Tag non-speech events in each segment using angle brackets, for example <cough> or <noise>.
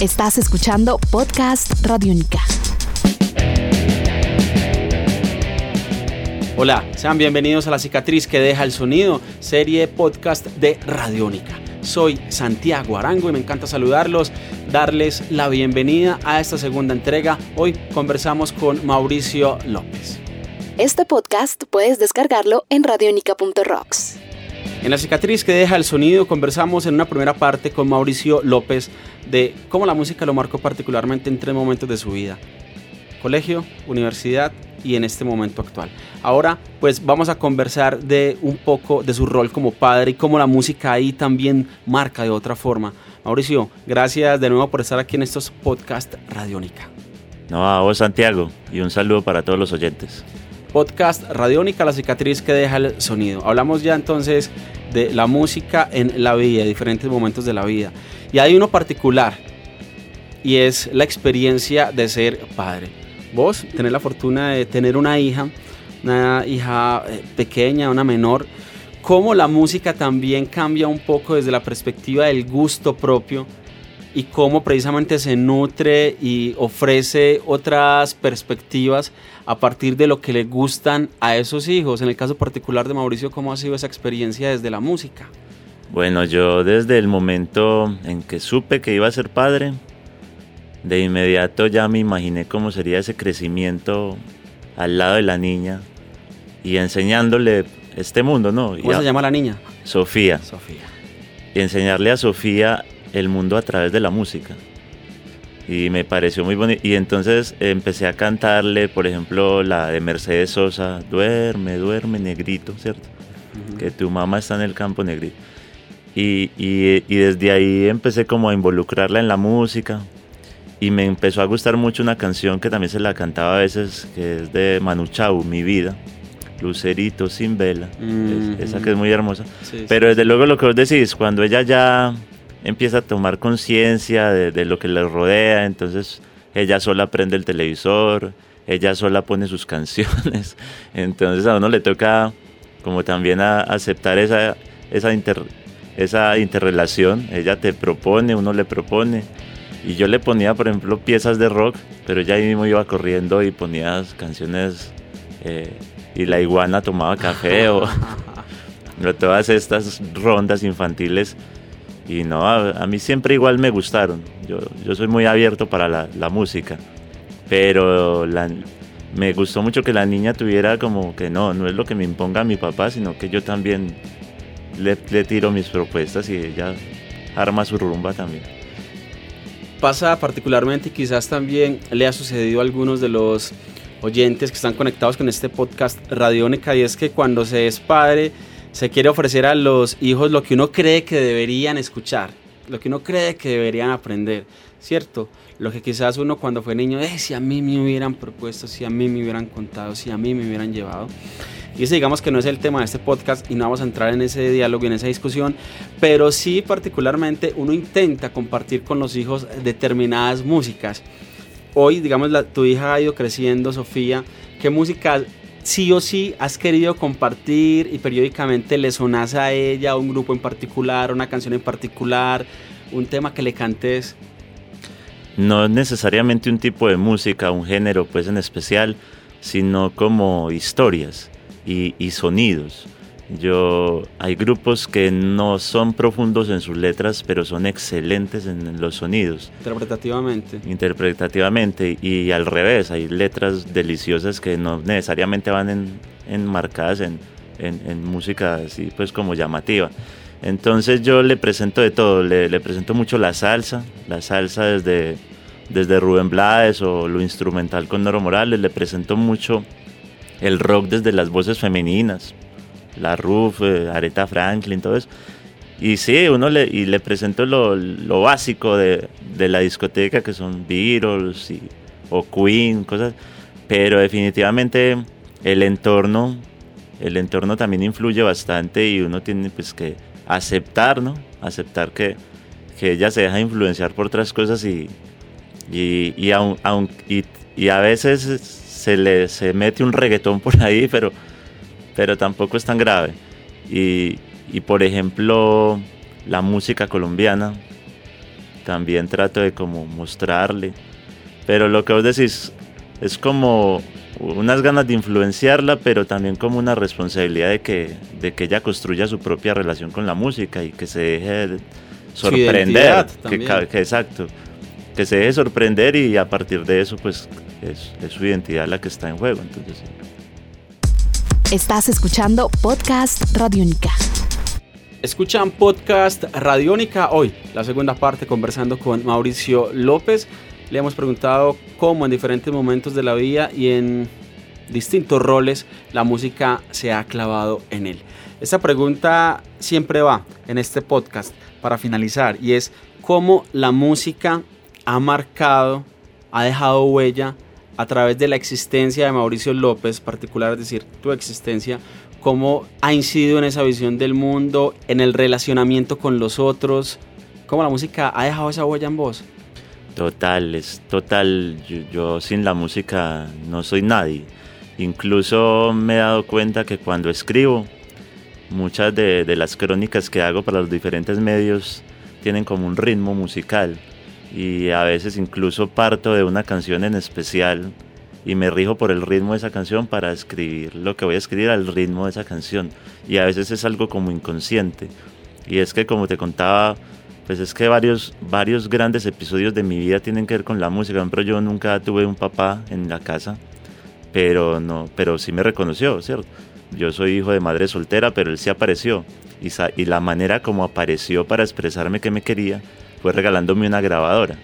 Estás escuchando Podcast Radiónica. Hola, sean bienvenidos a La Cicatriz que deja el sonido, serie podcast de Radiónica. Soy Santiago Arango y me encanta saludarlos, darles la bienvenida a esta segunda entrega. Hoy conversamos con Mauricio López. Este podcast puedes descargarlo en radionica.rocks. En la cicatriz que deja el sonido conversamos en una primera parte con Mauricio López de cómo la música lo marcó particularmente en tres momentos de su vida. Colegio, universidad y en este momento actual. Ahora pues vamos a conversar de un poco de su rol como padre y cómo la música ahí también marca de otra forma. Mauricio, gracias de nuevo por estar aquí en estos podcast Radiónica. No, a vos Santiago y un saludo para todos los oyentes podcast Radiónica, la cicatriz que deja el sonido. Hablamos ya entonces de la música en la vida, diferentes momentos de la vida. Y hay uno particular, y es la experiencia de ser padre. Vos tenés la fortuna de tener una hija, una hija eh, pequeña, una menor. ¿Cómo la música también cambia un poco desde la perspectiva del gusto propio? Y cómo precisamente se nutre y ofrece otras perspectivas a partir de lo que le gustan a esos hijos. En el caso particular de Mauricio, ¿cómo ha sido esa experiencia desde la música? Bueno, yo desde el momento en que supe que iba a ser padre, de inmediato ya me imaginé cómo sería ese crecimiento al lado de la niña y enseñándole este mundo, ¿no? ¿Cómo se llama la niña? Sofía. Sofía. Y enseñarle a Sofía el mundo a través de la música. Y me pareció muy bonito. Y entonces empecé a cantarle, por ejemplo, la de Mercedes Sosa, Duerme, duerme, negrito, ¿cierto? Que tu mamá está en el campo negrito. Y, y, y, desde ahí empecé como a involucrarla en la música. Y me empezó a gustar mucho una canción que también se la cantaba a veces, que es de Manu Chao, Mi Vida. Lucerito sin vela. esa que es muy hermosa. Pero desde luego lo que vos decís, cuando ella ya empieza a tomar conciencia de, lo que le rodea, entonces ella sola prende el televisor, ella sola pone sus <laughs> canciones, entonces a uno le toca como también a aceptar esa, esa, esa interrelación, ella te propone, uno le propone, y yo le ponía por ejemplo piezas de rock, pero ella ahí mismo iba corriendo y ponía canciones eh, y la iguana tomaba café o <laughs> <laughs> todas estas rondas infantiles y no, a, mí siempre igual me gustaron. Yo, yo soy muy abierto para la, la música. Pero la, me gustó mucho que la niña tuviera como que no, no es lo que me imponga mi papá, sino que yo también le, le tiro mis propuestas y ella arma su rumba también. Pasa particularmente quizás también le ha sucedido a algunos de los oyentes que están conectados con este podcast Radiónica y es que cuando se es padre se quiere ofrecer a los hijos lo que uno cree que deberían escuchar, lo que uno cree que deberían aprender, ¿cierto? Lo que quizás uno cuando fue niño, eh, si a mí me hubieran propuesto, si a mí me hubieran contado, si a mí me hubieran llevado. Y ese digamos que no es el tema de este podcast y no vamos a entrar en ese diálogo y en esa discusión, pero sí particularmente uno intenta compartir con los hijos determinadas músicas. Hoy, digamos, la, tu hija ha ido creciendo, Sofía. ¿Qué música sí o sí has querido compartir y periódicamente le sonas a ella, un grupo en particular, una canción en particular, un tema que le cantes? No necesariamente un tipo de música, un género pues en especial, sino como historias y sonidos. Yo, hay grupos que no son profundos en sus letras, pero son excelentes en los sonidos. Interpretativamente. Interpretativamente. Y al revés, hay letras deliciosas que no necesariamente van en, enmarcadas en, en, música así pues como llamativa. Entonces yo le presento de todo, le, le presento mucho la salsa, la salsa desde, desde Rubén Blades o lo instrumental con Noro Morales, le presento mucho el rock desde las voces femeninas, la Ruf, eh, Aretha Franklin, todo eso. Y sí, uno le, y le presento lo, lo básico de, de, la discoteca, que son Beatles y, o Queen, cosas. Pero definitivamente el entorno, el entorno también influye bastante y uno tiene pues que aceptar, ¿no? Aceptar que, que ella se deja influenciar por otras cosas y, y, y, aun, y, y a veces se le se mete un reggaetón por ahí, pero pero tampoco es tan grave. Y, y por ejemplo, la música colombiana también trato de como mostrarle. Pero lo que vos decís es como unas ganas de influenciarla, pero también como una responsabilidad de que, de que ella construya su propia relación con la música y que se deje sorprender. Que, que, exacto. Que se deje sorprender y a partir de eso, pues es, es su identidad la que está en juego. Entonces, Estás escuchando Podcast Radiónica. Escuchan Podcast Radiónica hoy, la segunda parte conversando con Mauricio López. Le hemos preguntado cómo en diferentes momentos de la vida y en distintos roles la música se ha clavado en él. Esta pregunta siempre va en este podcast para finalizar y es cómo la música ha marcado, ha dejado huella a través de la existencia de Mauricio López, particular, es decir, tu existencia, cómo ha incidido en esa visión del mundo, en el relacionamiento con los otros, cómo la música ha dejado esa huella en vos. Total, es total. Yo, sin la música no soy nadie. Incluso me he dado cuenta que cuando escribo, muchas de, de las crónicas que hago para los diferentes medios tienen como un ritmo musical y a veces incluso parto de una canción en especial y me rijo por el ritmo de esa canción para escribir lo que voy a escribir al ritmo de esa canción. Y a veces es algo como inconsciente. Y es que como te contaba pues es que varios varios grandes episodios de mi vida tienen que ver con la música. Por ejemplo yo nunca tuve un papá en la casa pero no pero sí me reconoció cierto yo soy hijo de madre soltera pero él sí apareció. Y, y la manera como apareció para expresarme que me quería fue regalándome una grabadora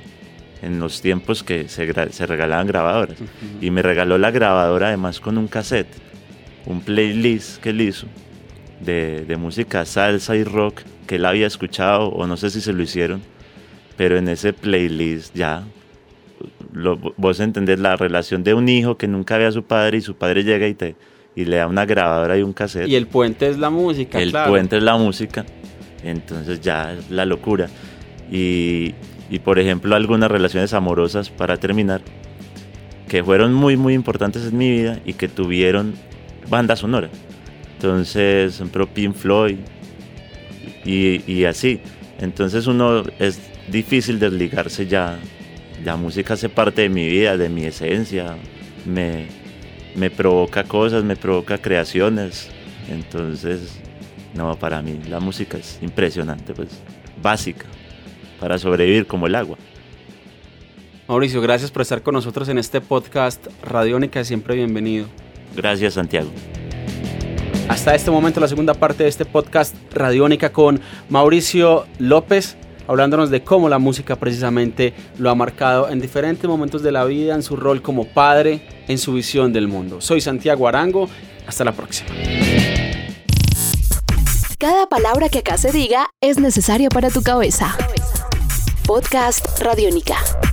en los tiempos que se, se regalaban grabadoras. Y me regaló la grabadora además con un cassette, un playlist que él hizo de, de, música salsa y rock que él había escuchado, o no sé si se lo hicieron, pero en ese playlist ya lo, vos entendés la relación de un hijo que nunca ve a su padre y su padre llega y te y le da una grabadora y un cassette. Y el puente es la música, El puente es la música. Entonces ya es la locura y, y por ejemplo algunas relaciones amorosas para terminar que fueron muy muy importantes en mi vida y que tuvieron banda sonora. Entonces, ejemplo, Pink Floyd y, y, así. Entonces uno es difícil desligarse ya. La música hace parte de mi vida, de mi esencia. Me, me provoca cosas, me provoca creaciones. Entonces, no, para mí la música es impresionante, pues básica para sobrevivir como el agua. Mauricio, gracias por estar con nosotros en este podcast Radiónica, siempre bienvenido. Gracias, Santiago. Hasta este momento la segunda parte de este podcast Radiónica con Mauricio López, hablándonos de cómo la música precisamente lo ha marcado en diferentes momentos de la vida, en su rol como padre, en su visión del mundo. Soy Santiago Arango, hasta la próxima. Cada palabra que acá se diga es necesaria para tu cabeza. Podcast Radiónica.